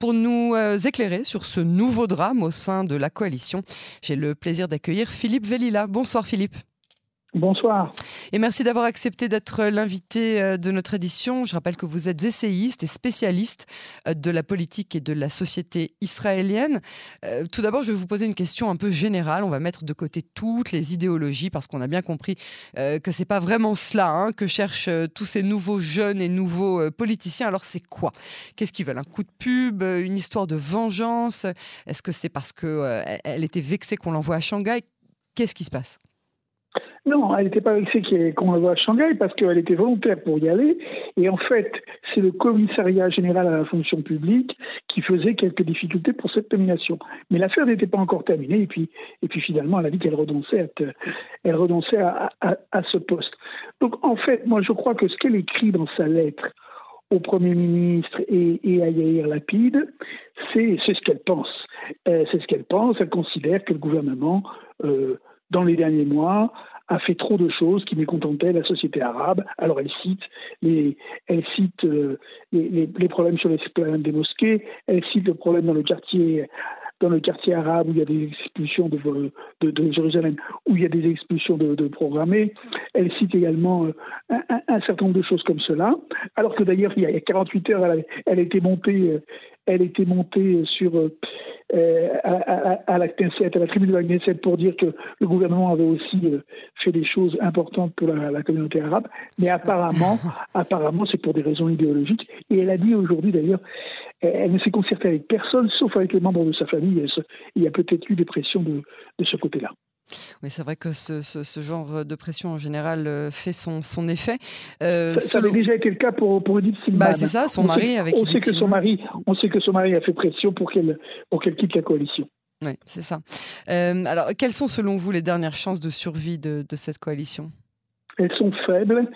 Pour nous euh, éclairer sur ce nouveau drame au sein de la coalition, j'ai le plaisir d'accueillir Philippe Vellila. Bonsoir Philippe. Bonsoir. Et merci d'avoir accepté d'être l'invité euh, de notre édition. Je rappelle que vous êtes essayiste et spécialiste euh, de la politique et de la société israélienne. Euh, tout d'abord, je vais vous poser une question un peu générale. On va mettre de côté toutes les idéologies parce qu'on a bien compris que c'est pas vraiment cela hein, que cherchent tous ces nouveaux jeunes et nouveaux politiciens. Alors c'est quoi? Qu'est-ce qu'ils veulent? Un coup de pub Une histoire de vengeance? Est-ce que c'est parce qu'elle était vexée qu'on l'envoie à Shanghai? Qu'est-ce qui se passe? Non, elle n'était pas vexée qu'on la voit à Shanghai parce qu'elle était volontaire pour y aller. Et en fait, c'est le commissariat général à la fonction publique qui faisait quelques difficultés pour cette nomination. Mais l'affaire n'était pas encore terminée. Et puis, et puis finalement, elle a dit qu'elle renonçait, à, elle renonçait à, ce poste. Donc en fait, moi je crois que ce qu'elle écrit dans sa lettre au Premier ministre et, et à Yair Lapide, c'est ce qu'elle pense. Euh, c'est ce qu'elle pense. Elle considère que le gouvernement, euh, dans les derniers mois, a fait trop de choses qui mécontentaient la société arabe. Alors elle cite les, elle cite euh, les, problèmes sur les des mosquées, elle cite le problème dans le quartier dans le quartier arabe où il y a des expulsions de, de, Jérusalem, où il y a des expulsions de, de programmées. Elle cite également euh, un, certain nombre de choses comme cela, alors que d'ailleurs il y a 48 heures, elle, elle été montée, euh, elle était montée sur euh, à, à, la à la tribune de la Knesset, pour dire que le gouvernement avait aussi euh, fait des choses importantes pour la, communauté arabe. Mais apparemment, apparemment, c'est pour des raisons idéologiques. Et elle a dit aujourd'hui, d'ailleurs, elle ne s'est concertée avec personne, sauf avec les membres de sa famille. Il y a peut-être eu des pressions de, de ce côté-là. Oui, c'est vrai que ce, genre de pression en général euh, fait son, son effet. Euh, ça, avait déjà été le cas pour, pour Edith Silman. Bah, c'est ça, son mari avec on sait que son mari, On sait que son mari a fait pression pour qu'elle quitte la coalition. Oui, c'est ça. Euh, alors, quelles sont selon vous les dernières chances de survie de, de cette coalition? Elles sont faibles.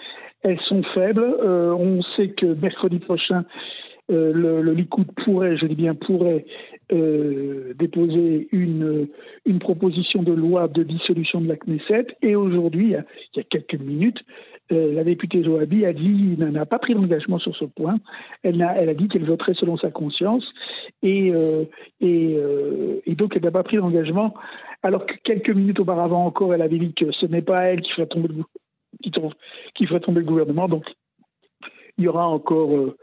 Elles sont faibles. on sait que mercredi prochain, le, le, Likoud pourrait, je dis bien pourrait, euh, déposer une, proposition de loi de dissolution de la Knesset. Et aujourd'hui, il y a quelques minutes, euh, la députée Zohabi a dit, n'a pas pris d'engagement sur ce point. Elle a, dit qu'elle voterait selon sa conscience. Et, euh, donc, elle n'a pas pris d'engagement. Alors que quelques minutes auparavant encore, elle avait dit que ce n'est pas elle qui ferait tomber qui ferait tomber le gouvernement. Donc, il y aura encore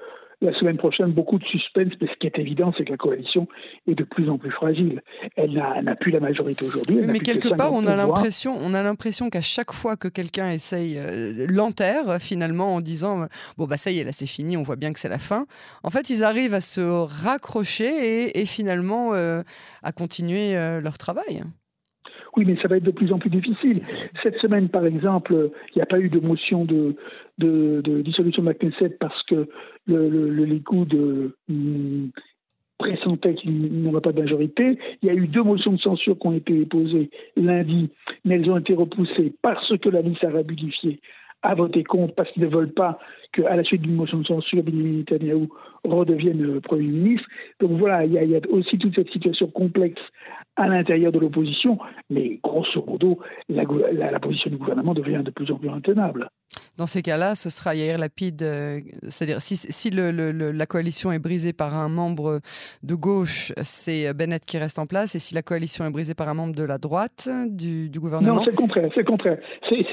la semaine prochaine beaucoup de suspense, mais ce qui est évident, c'est que la coalition est de plus en plus fragile. Elle n'a plus la majorité aujourd'hui. Mais quelque part, on a l'impression, on a l'impression qu'à chaque fois que quelqu'un essaye euh, l'enterre, finalement, en disant bon bah ça y est, là c'est fini, on voit bien que c'est la fin. En fait, ils arrivent à se raccrocher et, finalement euh, à continuer euh, leur travail. Oui, mais ça va être de plus en plus difficile. Cette semaine, par exemple, il n'y a pas eu de motion de, dissolution de la Knesset parce que le, le, le Likoud euh, pressentait qu'il n'y aurait pas de majorité. Il y a eu deux motions de censure qui ont été déposées lundi, mais elles ont été repoussées parce que la liste a rabidifié à voter contre parce qu'ils ne veulent pas qu'à la suite d'une motion de censure, Benjamin Netanyahu redevienne euh, Premier ministre. Donc voilà, il y, a, aussi toute cette situation complexe à l'intérieur de l'opposition, mais grosso modo, la, la, position du gouvernement devient de plus en plus intenable. Dans ces cas-là, ce sera Yair Lapide, euh, c'est-à-dire si, si le, la coalition est brisée par un membre de gauche, c'est Bennett qui reste en place, et si la coalition est brisée par un membre de la droite du, du gouvernement? Non, c'est le contraire, c'est le contraire. si,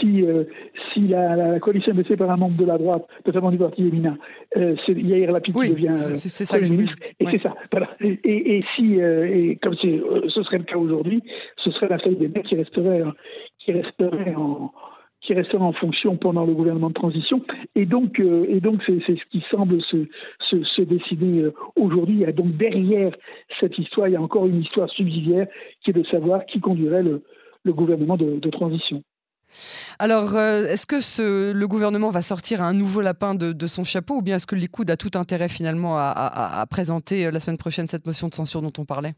si, euh, si la, coalition est brisée par un membre de la droite, notamment du parti Yémina, euh, c'est Yair Lapid qui devient c'est, ça ministre. Et c'est ça. Voilà. Et, si, et comme c'est, euh, ce serait le cas aujourd'hui, ce serait la feuille des mecs qui resterait, qui resterait en qui resterait en fonction pendant le gouvernement de transition. Et donc, et donc c'est, ce qui semble se, se, décider aujourd'hui. Il y a donc derrière cette histoire, il y a encore une histoire subsidiaire qui est de savoir qui conduirait le, gouvernement de, transition. Alors, euh, est-ce que le gouvernement va sortir un nouveau lapin de, son chapeau ou bien est-ce que Likoud a tout intérêt finalement à, présenter euh, la semaine prochaine cette motion de censure dont on parlait?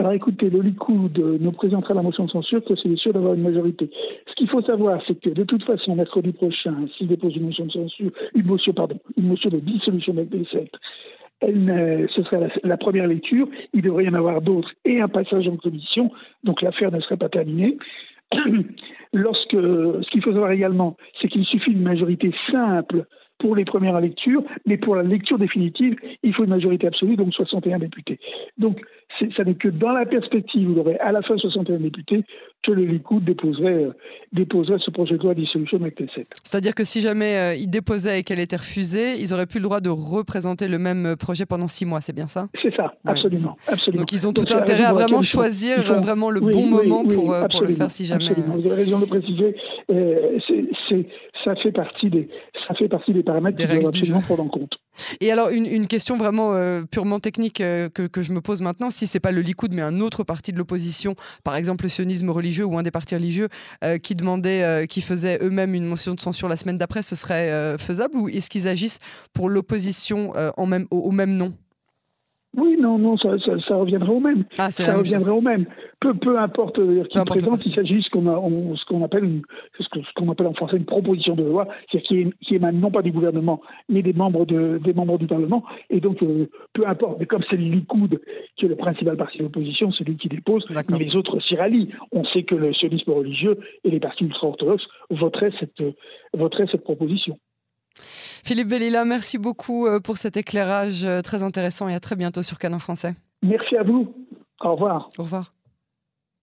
Alors écoutez, le Likoud nous présentera la motion de censure que c'est sûr d'avoir une majorité. Ce qu'il faut savoir, c'est que de toute façon, mercredi prochain, s'il dépose une motion de censure, une motion, une motion de dissolution de la elle, ce serait la, première lecture, il devrait y en avoir d'autres et un passage en commission, donc l'affaire ne serait pas terminée. Lorsque, ce qu'il faut savoir également, c'est qu'il suffit d'une majorité simple pour les premières lectures, mais pour la lecture définitive, il faut une majorité absolue, donc 61 députés. Donc, ça n'est que dans la perspective où il y aurait à la fin 61 députés que le Likoud déposerait, euh, déposerait ce projet de loi de dissolution de la Knesset. C'est-à-dire que si jamais euh, ils déposaient et qu'elle était refusée, ils n'auraient plus le droit de représenter le même projet pendant six mois, c'est bien ça? C'est ça, absolument, absolument. Donc ils ont tout intérêt à vraiment choisir vraiment le bon moment pour, euh, pour, le faire si jamais. Absolument. Vous avez raison de préciser. c'est, ça fait partie des, ça fait partie des paramètres qu'il faut absolument prendre en compte. Et alors, une, une question vraiment purement technique que, que, je me pose maintenant, si c'est pas le Likoud, mais un autre parti de l'opposition, par exemple le sionisme religieux ou un des partis religieux, euh, qui demandait, euh, qui faisait eux-mêmes une motion de censure la semaine d'après, ce serait euh, faisable ou est-ce qu'ils agissent pour l'opposition en même, au, même nom? Oui, non, non, ça, ça, reviendrait au même. Ah, ça reviendrait au même. Peu, peu importe qui présente, il s'agit de ce qu'on appelle une, ce qu'on appelle en français une proposition de loi, c'est-à-dire qui, émane non pas du gouvernement, mais des membres de, des membres du Parlement. Et donc, euh, peu importe. Mais comme c'est le Likoud qui est le principal parti de l'opposition, c'est lui qui dépose. Mais les autres s'y rallient. On sait que le sionisme religieux et les partis ultra-orthodoxes voteraient cette, voteraient cette proposition. Philippe Bellila, merci beaucoup euh, pour cet éclairage euh, très intéressant et à très bientôt sur Canon Français. Merci à vous. Au revoir. Au revoir.